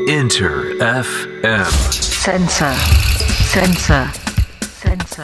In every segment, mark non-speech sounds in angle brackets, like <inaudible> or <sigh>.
Enter FM. Sensor. Sensor. Sensor.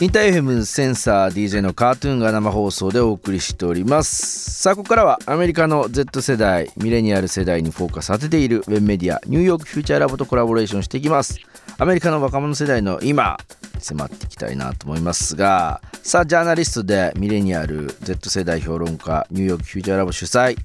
インター FM センサー DJ のカートゥーンが生放送でお送りしておりますさあここからはアメリカの Z 世代ミレニアル世代にフォーカス当てているウェブメディアニューヨークフューチャーラボとコラボレーションしていきますアメリカの若者世代の今迫っていきたいなと思いますがさあジャーナリストでミレニアル Z 世代評論家ニューヨークフューチャーラボ主催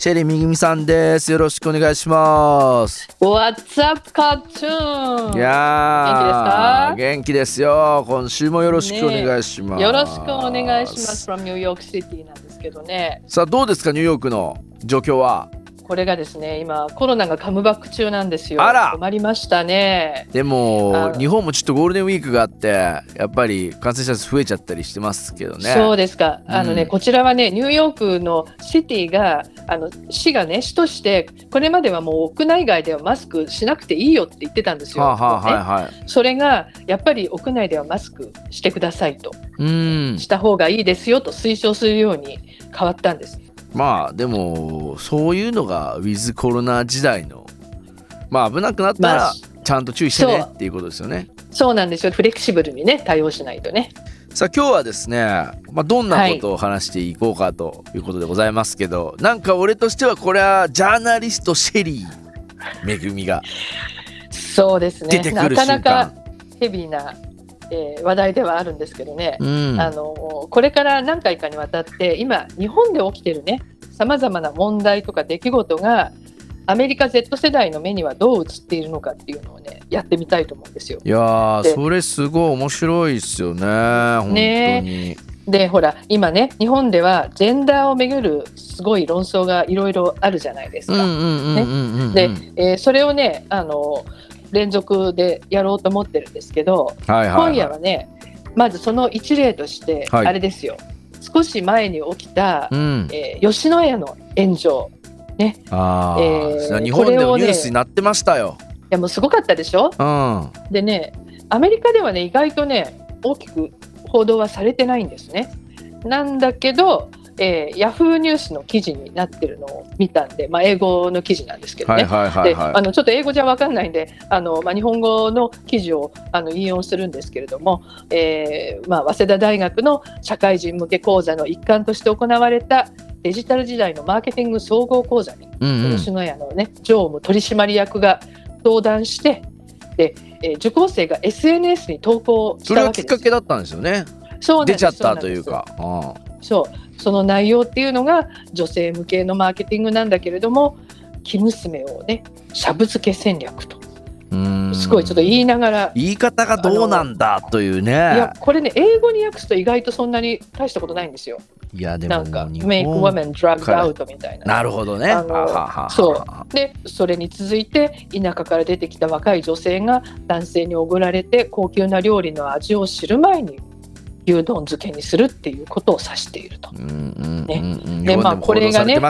シェリーみぐみさんです。よろしくお願いします。What's up, cartoon? いやー元気ですか？元気ですよ。今週もよろしくお願いします、よろしくお願いします。From New York City なんですけどね。さあどうですかニューヨークの状況は？これがですね今コロナがカムバック中なんですよ。あら。困りましたね。でもあ日本もちょっとゴールデンウィークがあってやっぱり感染者数増えちゃったりしてますけどね。そうですか。あのね、うんこちらはねニューヨークのシティがあの市がね市としてこれまではもう屋内外ではマスクしなくていいよって言ってたんですよ、はあ、はあねはいはい。それがやっぱり屋内ではマスクしてくださいと。うん。した方がいいですよと推奨するように変わったんですまあでもそういうのがウィズコロナ時代のまあ危なくなったらまあちゃんと注意してねっていうことですよね。そうなんですよ。フレキシブルにね対応しないとね。さあ今日はですね、まあ、どんなことを話していこうかということでございますけど、なんか俺としてはこれはジャーナリストシェリーめぐみがそうですね。出てくるなかなかヘビーな、えー話題ではあるんですけどね、うん。あのこれから何回かにわたって今日本で起きてるねさまざまな問題とか出来事がアメリカ Z 世代の目にはどう映っているのかっていうのをねやってみたいと思うんですよ。いやそれすごい面白いですよね本当に、ねでほら今ね日本ではジェンダーをめぐるすごい論争がいろいろあるじゃないですか。で、えーそれをねあの連続でやろうと思ってるんですけど、はいはい、今夜はねまずその一例として、はい。あれですよ。少し前に起きた、うん。えー吉野家の炎上。いああ、えー日本でこれをねもニュースになってましたよ、やもうすごかったでしょ？うん。でねアメリカではね意外とね大きく報道はされてないんですね。なんだけど、えー、ヤフーニュースの記事になってるのを見たんで、まあ、英語の記事なんですけどね、あのちょっと英語じゃ分かんないんであの、まあ、日本語の記事をあの引用するんですけれども、えーまあ、早稲田大学の社会人向け講座の一環として行われたデジタル時代のマーケティング総合講座に、うんうん。吉野家の、ね、常務取締役が登壇してで、えー受講生が SNS に投稿しそれがたわけです。きっかけだったんですよね。そう出ちゃったというか。そうその内容っていうのが女性向けのマーケティングなんだけれども生娘をねしゃぶ漬け戦略と。うん。すごいちょっと言いながら言い方がどうなんだというね。いやこれね英語に訳すと意外とそんなに大したことないんですよ。いやでもなんかもう日 make 本 women drug から out みたいな。なるほどね。そう。でそれに続いて田舎から出てきた若い女性が男性におごられて高級な料理の味を知る前に牛丼漬けにするっていうことを指していると。うんうんうんね。うんでまあこれがね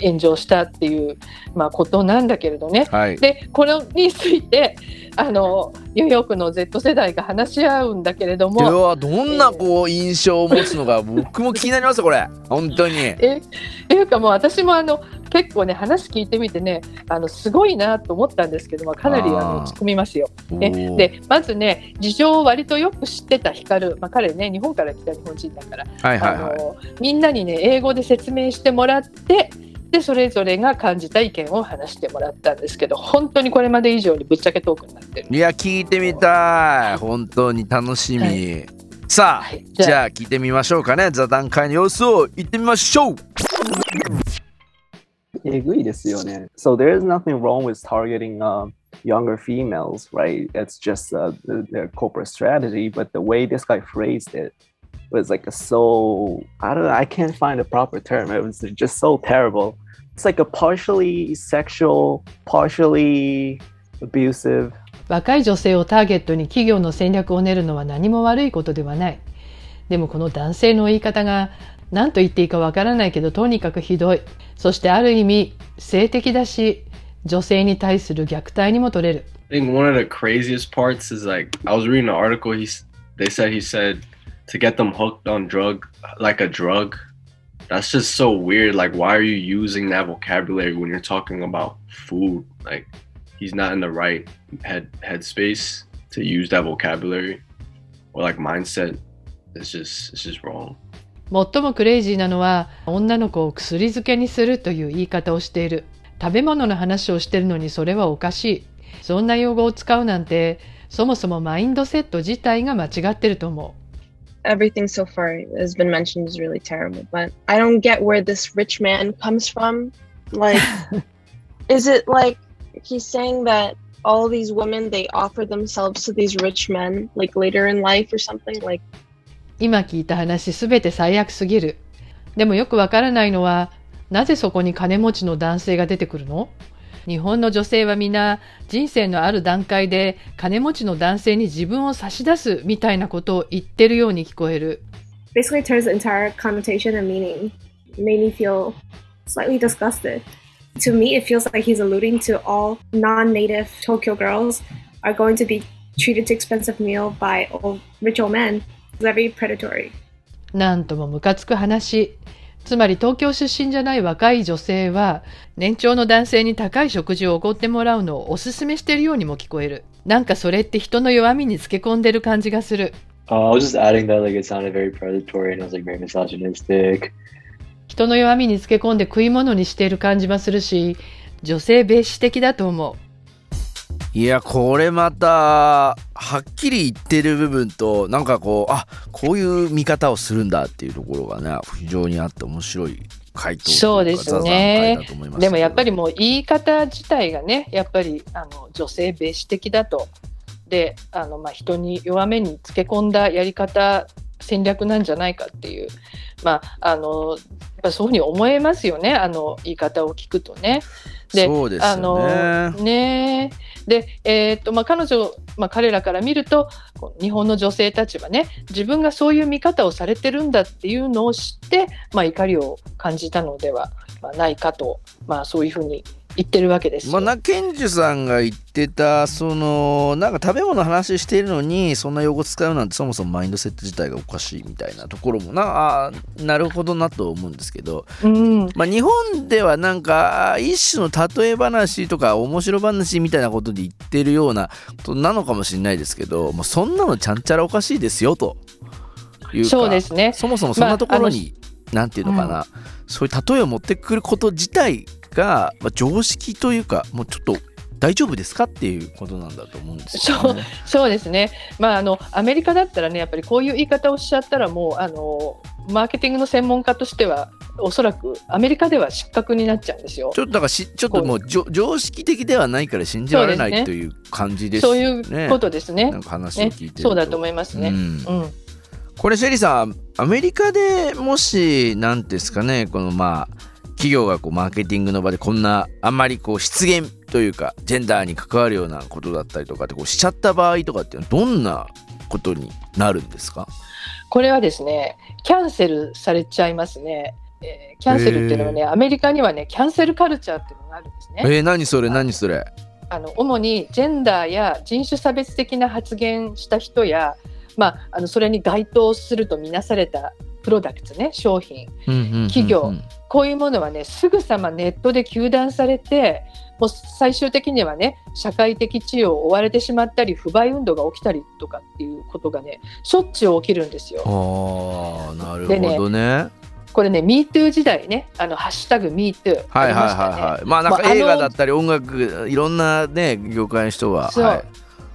炎上したっていう、まあ、ことなんだけれどね。はい。でこれについて <laughs> あのニューヨークの Z 世代が話し合うんだけれどでもはどんなこう印象を持つのか <laughs> 僕も気になりますよこれ。本当に。<laughs> えっていうかもう私もあの結構ね話聞いてみてねあのすごいなと思ったんですけど、まあ、かなりあの突っ込みますよ。ね、でまずね事情を割とよく知ってた光、まあ、彼ね日本から来た日本人だから、はいはいはい。あのみんなにね英語で説明してもらってでそれぞれが感じた意見を話してもらったんですけど本当にこれまで以上にぶっちゃけトークになってる。いや聞いてみたい本当に楽しみ、はさあ、はいじじゃあ聞いてみましょうかね座談会の様子を言ってみましょうえぐいですよね。So there is nothing wrong with targeting uh, younger females, right? It's just uh, the- their corporate strategy. But the way this guy phrased it was like a so I don't know. I can't find a proper term. It was just so terrible. It's like a partially sexual, partially abusive 若い女性をターゲットに企業の戦略を練るのは何も悪いことではない。でもこの男性の言い方が何と言っていいかわからないけどとにかくひどい。そしてある意味性的だし女性に対する虐待にも取れる。I think one of the craziest parts is like I was reading an article. He's they said he said to get them hooked on drug like a drug, that's just so weird. Like, why are you using that vocabulary when you're talking about food? Like, he's not in the right head headspace to use that vocabulary or like mindset. It's just it's just wrong. 最もクレイジーなのは女の子を薬漬けにするという言い方をしている食べ物の話をしてるのにそれはおかしいそんな用語を使うなんてそもそもマインドセット自体が間違ってると思う everything so far has been mentioned is really terrible. But I don't get where this rich man comes from. Like, <laughs> is it like he's saying that all these women they offer themselves to these rich men like later in life or something? Like, 今聞いた話すべて最悪すぎるでもよくわからないのはなぜそこに金持ちの男性が出てくるの 日本の女性は皆人生のある段階で金持ちの男性に自分を差し出すみたいなことを言ってるように聞こえる basically turns the entire connotation and meaning. Made me feel slightly disgusted. To me, it feels like he's alluding to all non-native Tokyo girls are going to be treated to expensive meal by old, rich old men. Very predatory. なんともムカつく話。つまり東京出身じゃない若い女性は年長の男性に高い食事をおごってもらうのをおすすめしてるようにも聞こえる。なんかそれって人の弱みにつけ込んでる感じがする。Uh, I was just adding that like it sounded very predatory and it was like very misogynistic. 人の弱みにつけ込んで食い物にしている感じはするし、女性蔑視的だと思う。いやこれまたはっきり言ってる部分となんかこうあこういう見方をするんだっていうところがね非常にあって面白い回答そうですね。会だと思いますでもやっぱりもう言い方自体がねやっぱりあの女性蔑視的だと。であの、まあ、人に弱めにつけ込んだやり方戦略なんじゃないかっていう。まああのやっぱそういうふうに思えますよねあの言い方を聞くとね。でそうですあのよねねで、えーっとまあ、彼女、まあ、彼らから見ると日本の女性たちはね自分がそういう見方をされてるんだっていうのを知って、まあ、怒りを感じたのではないかと、まあ、そういうふうに言ってるわけですよ。まあ、な賢治さんが言ってたそのなんか食べ物の話してるのにそんな用語使うなんてそもそもマインドセット自体がおかしいみたいなところもなあーなるほどなと思うんですけど、うん。まあ、日本ではなんか一種の例え話とか面白話みたいなことで言ってるようなことなのかもしれないですけど、まあ、そんなのちゃんちゃらおかしいですよというかそうですね。そもそもそんなところに、なんていうのかな、そういう例えを持ってくること自体が、まあ、常識というかもうちょっと大丈夫ですかっていうことなんだと思うんですよ、ね。そうですね、まあ、あのアメリカだったらねやっぱりこういう言い方をしちゃったらもうあのマーケティングの専門家としてはおそらくアメリカでは失格になっちゃうんですよ。ちょっとだからしちょっともうじょ常識的ではないから信じられなそうですねいという感じですそうね。いうことですね。なんか話をね聞いてると、そうだと思いますね。うんうんこれシェリーさんアメリカでもし何ですかねこのまあ企業がこうマーケティングの場でこんなあんまりこう失言というかジェンダーに関わるようなことだったりとかってこうしちゃった場合とかってどんなことになるんですか？これはですねキャンセルされちゃいますね。えーキャンセルっていうのはねアメリカにはねキャンセルカルチャーっていうのがあるんですね。えー、何それ？何それ？あの主にジェンダーや人種差別的な発言した人や、まあ、あのそれに該当するとみなされたプロダクツね商品。企業。こういうものはねすぐさまネットで糾弾されてもう最終的にはね社会的地位を追われてしまったり不買運動が起きたりとかっていうことがねしょっちゅう起きるんですよ。ああなるほどね。これね MeToo 時代ねあのハッシュタグ MeToo はいはいはいはい。まあなんか映画だったり音楽いろんなね業界の人がそう。はい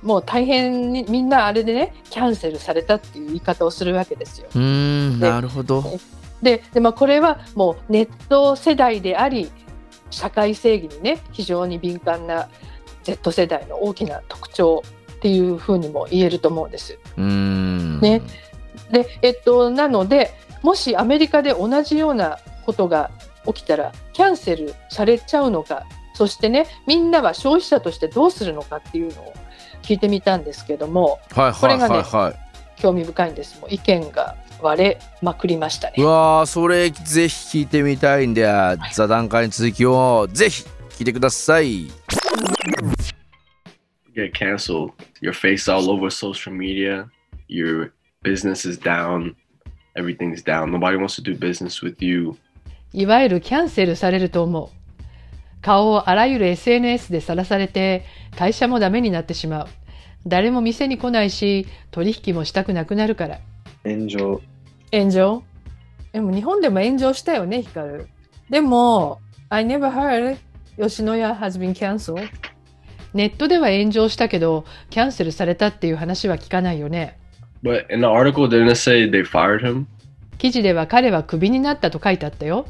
もう大変にみんなあれでねキャンセルされたっていう言い方をするわけですよ。うーんでなるほどでで、まあ、これはもうネット世代であり社会正義にね非常に敏感な Z 世代の大きな特徴っていうふうにも言えると思うんです。うーんねで、えっと、なのでもしアメリカで同じようなことが起きたらキャンセルされちゃうのかそしてねみんなは消費者としてどうするのかっていうのを聞いてみたんですけどもはいはいこれがねはいはい興味深いんですもう意見が割れまくりましたねう。わーそれぜひ聞いてみたいんで座談会の続きをぜひ聞いてください Get canceled. Your face all over social media. Your business is down. everything's down. Nobody wants to do business with you. いわゆるキャンセルされると思う。顔をあらゆる SNS でさらされて、会社もダメになってしまう。誰も店に来ないし、取引もしたくなくなるから。炎上。炎上？でも日本でも炎上したよね、ヒカル。でも、I never heard 吉野家 has been cancelled. ネットでは炎上したけど、キャンセルされたっていう話は聞かないよね。But in the article, didn't it say they fired him? 記事では彼はクビになったと書いてあったよ。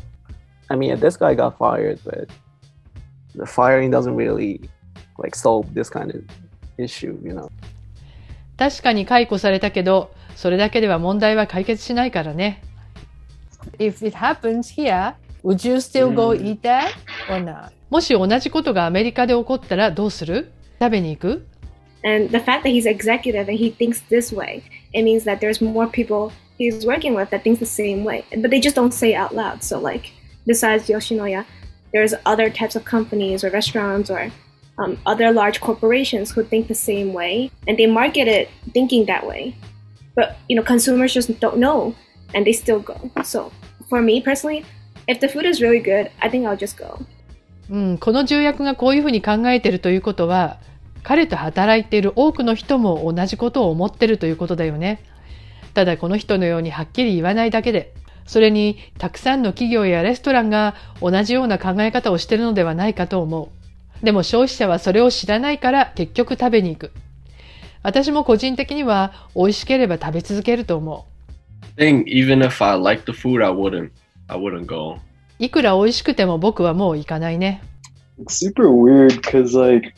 I mean, this guy got fired, but the firing doesn't really like solve this kind of issue, you know. 確かに解雇されたけど、それだけでは問題は解決しないからね。If it happens here, would you still go eat that or not? もし同じことがアメリカで起こったらどうする食べに行く And the fact that he's executive and he thinks this way, it means that there's more people he's working with that think the same way. But they just don't say it out loud. So like besides Yoshinoya, there's other types of companies or restaurants or um, other large corporations who think the same way and they market it thinking that way. But you know, consumers just don't know and they still go. So for me personally, if the food is really good, I think I'll just go. うん、この重役がこういうふうに考えているということは、彼と働いている多くの人も同じことを思ってるということだよね。ただこの人のようにはっきり言わないだけで、それにたくさんの企業やレストランが同じような考え方をしているのではないかと思う。でも消費者はそれを知らないから結局食べに行く。私も個人的には美味しければ食べ続けると思 Thing, even if I like the food, I wouldn't. I wouldn't go. う。いくら美味しくても僕はもう行かないね。It's super weird because like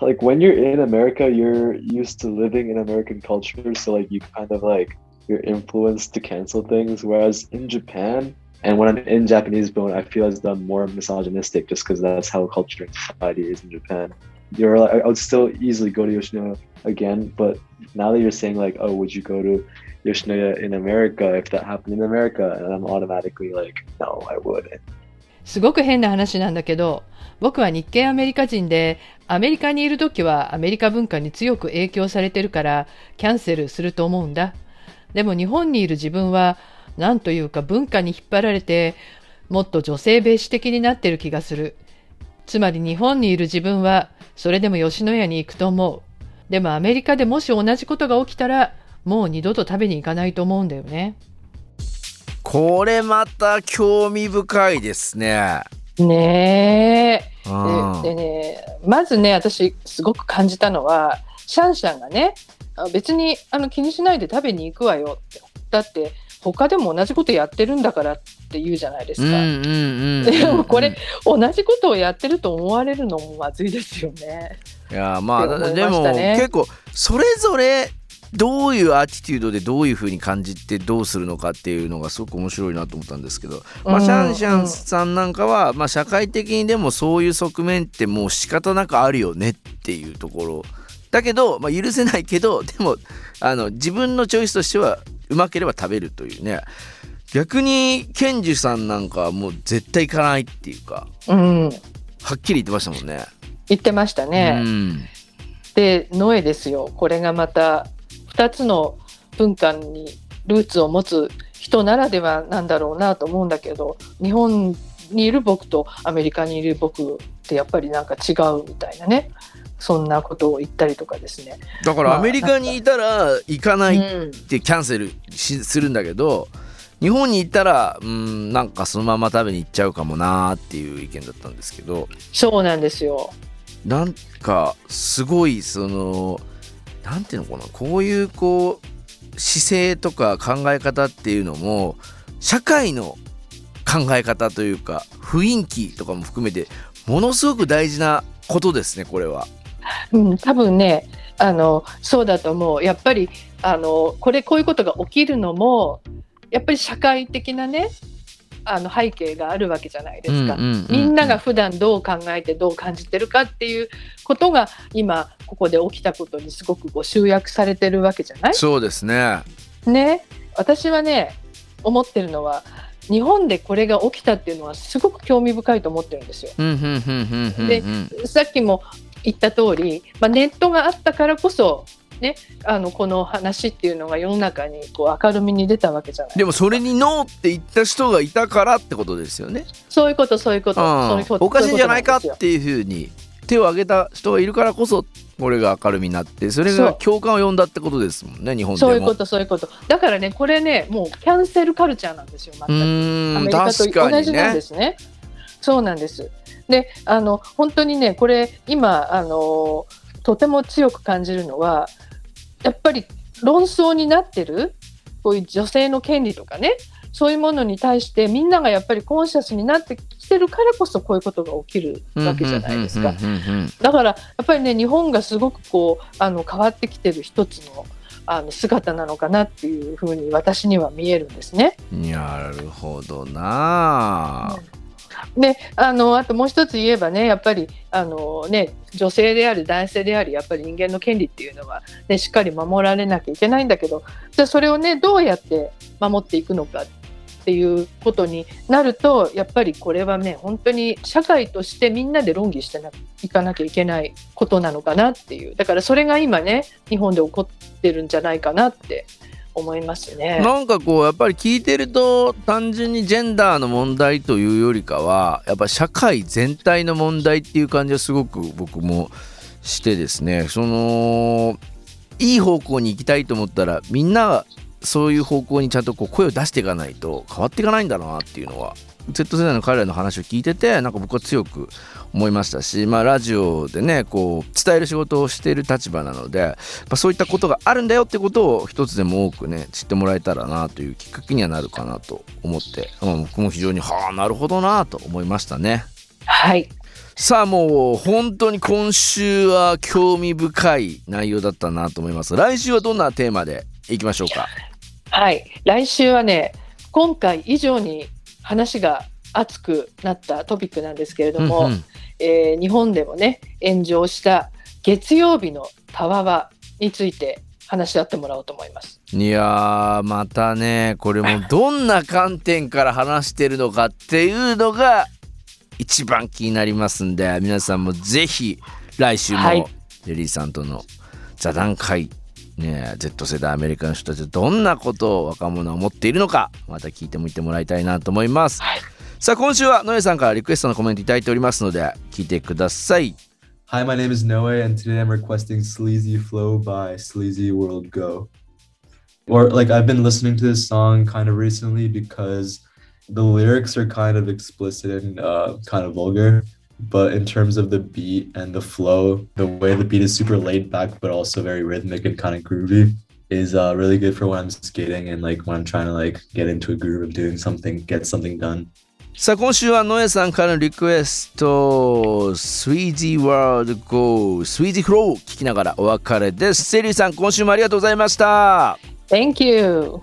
like when you're in America, you're used to living in American culture, so like you kind of like you're influenced to cancel things. Whereas in Japan, and when I'm in Japanese bone, I feel as though I'm more misogynistic just because that's how culture and society is in Japan. You're like I would still easily go to Yoshinoya again, but now that you're saying like, oh, would you go to Yoshinoya in America if that happened in America? And I'm automatically like, no, I wouldn't. すごく変な話なんだけど、僕は日系アメリカ人で、アメリカにいる時はアメリカ文化に強く影響されてるから、キャンセルすると思うんだ。 でも日本にいる自分は、なんというか文化に引っ張られて、もっと女性蔑視的になってる気がする。つまり日本にいる自分は、それでも吉野家に行くと思う。でもアメリカでもし同じことが起きたら、もう二度と食べに行かないと思うんだよね。これまた興味深いですね。ねえ。うんででねまずね私すごく感じたのはシャンシャンがねあ別にあの気にしないで食べに行くわよ。ってだって他でも同じことやってるんだからって言うじゃないですか、でもこれ同じことをやってると思われるのもまずいですよね。いやまあって思いでも結構それぞれどういうアティテュードでどういうふうに感じてどうするのかっていうのがすごく面白いなと思ったんですけど、まあ、うんシャンシャンさんなんかは、まあ、社会的にでもそういう側面ってもう仕方なくあるよねっていうところだけど、まあ、許せないけど <laughs> でもあの自分のチョイスとしてはうまければ食べるというね。逆にケンジュさんなんかはもう絶対行かないっていうかうん、はっきり言ってましたもんね。言ってましたね。うん。でノエですよ。これがまた2つの文化にルーツを持つ人ならではなんだろうなと思うんだけど日本にいる僕とアメリカにいる僕ってやっぱりなんか違うみたいなねそんなことを言ったりとかですね。だからアメリカにいたら行かないうんってキャンセルしするんだけど日本に行ったらうんなんかそのまま食べに行っちゃうかもなーっていう意見だったんですけどそうなんですよ。なんかすごいそのなんていうのかなこういうこう姿勢とか考え方っていうのも社会の考え方というか雰囲気とかも含めてものすごく大事なことですねこれは。うん、多分ねあのそうだと思うやっぱりあのこれこういうことが起きるのもやっぱり社会的なねあの背景があるわけじゃないですか。みんなが普段どう考えてどう感じてるかっていうことが今ここで起きたことにすごくこう集約されてるわけじゃない？そうですね。ね私はね思ってるのは日本でこれが起きたっていうのはすごく興味深いと思ってるんですよ。でさっきも言った通り、まあ、ネットがあったからこそねあのこの話っていうのが世の中にこう明るみに出たわけじゃないでもそれにノーって言った人がいたからってことですよね。そういうことそういうこと、そういうことおかしいんじゃないかっていうふうに手を挙げた人がいるからこそこれが明るみになってそれが共感を呼んだってことですもんね日本でそういうことそういうことだからねこれねもうキャンセルカルチャーなんですよう全くアメリカと確かに同じなんでね。すね。そうなんです。で、あの本当にね、これ今あのとても強く感じるのは、やっぱり論争になってるこういう女性の権利とかね、そういうものに対してみんながやっぱりコンシャスになってきてるからこそこういうことが起きるわけじゃないですか。うんうんうんうんだからやっぱりね日本がすごくこうあの変わってきてる一つのあの姿なのかなっていうふうに私には見えるんですね。なるほどなあ。であのあともう一つ言えばねやっぱりあの、ね、女性であり男性でありやっぱり人間の権利っていうのは、ね、しっかり守られなきゃいけないんだけどじゃそれをねどうやって守っていくのかっていうことになるとやっぱりこれはね本当に社会としてみんなで論議していかなきゃいけないことなのかなっていう。だからそれが今ね日本で起こってるんじゃないかなって思いますね。なんかこうやっぱり聞いてると単純にジェンダーの問題というよりかはやっぱ社会全体の問題っていう感じはすごく僕もしてですねそのいい方向に行きたいと思ったらみんなそういう方向にちゃんとこう声を出していかないと変わっていかないんだろうなっていうのは Z 世代の彼らの話を聞いててなんか僕は強く思いましたし、まあ、ラジオでねこう伝える仕事をしている立場なので、まあ、そういったことがあるんだよってことを一つでも多くね知ってもらえたらなというきっかけにはなるかなと思って、うん、僕も非常にはあなるほどなと思いましたね。はいさあもう本当に今週は興味深い内容だったなと思います。来週はどんなテーマでいきましょうか？はい、来週はね今回以上に話が熱くなったトピックなんですけれども、うんうんえー日本でもね炎上した月曜日のたわわについて話し合ってもらおうと思います。いやーまたねこれもどんな観点から話してるのかっていうのが一番気になりますんで皆さんもぜひ来週はい。もジェリーさんとの座談会ね Z 世代アメリカの人たちはどんなことを若者は思っているのかまた聞いてみてもらいたいなと思います、はいさあ今週はノエさんからリクエストのコメントいただいておりますので聞いてください Hi, my name is Noe, and today I'm requesting Sleazy Flow by Sleazy World Go. Or, like, I've been listening to this song kind of recently because the lyrics are kind of explicit and uh, kind of vulgar. But in terms of the beat and the flow, the way the beat is super laid back, but also very rhythmic and kind of groovy, is uh, really good for when I'm skating and like when I'm trying to like get into a groove of doing something, get something done. さあ今週はノエさんからのリクエスト Sweezy World Go Sweezy Flow 聞きながらお別れですセリーさん今週もありがとうございました Thank you!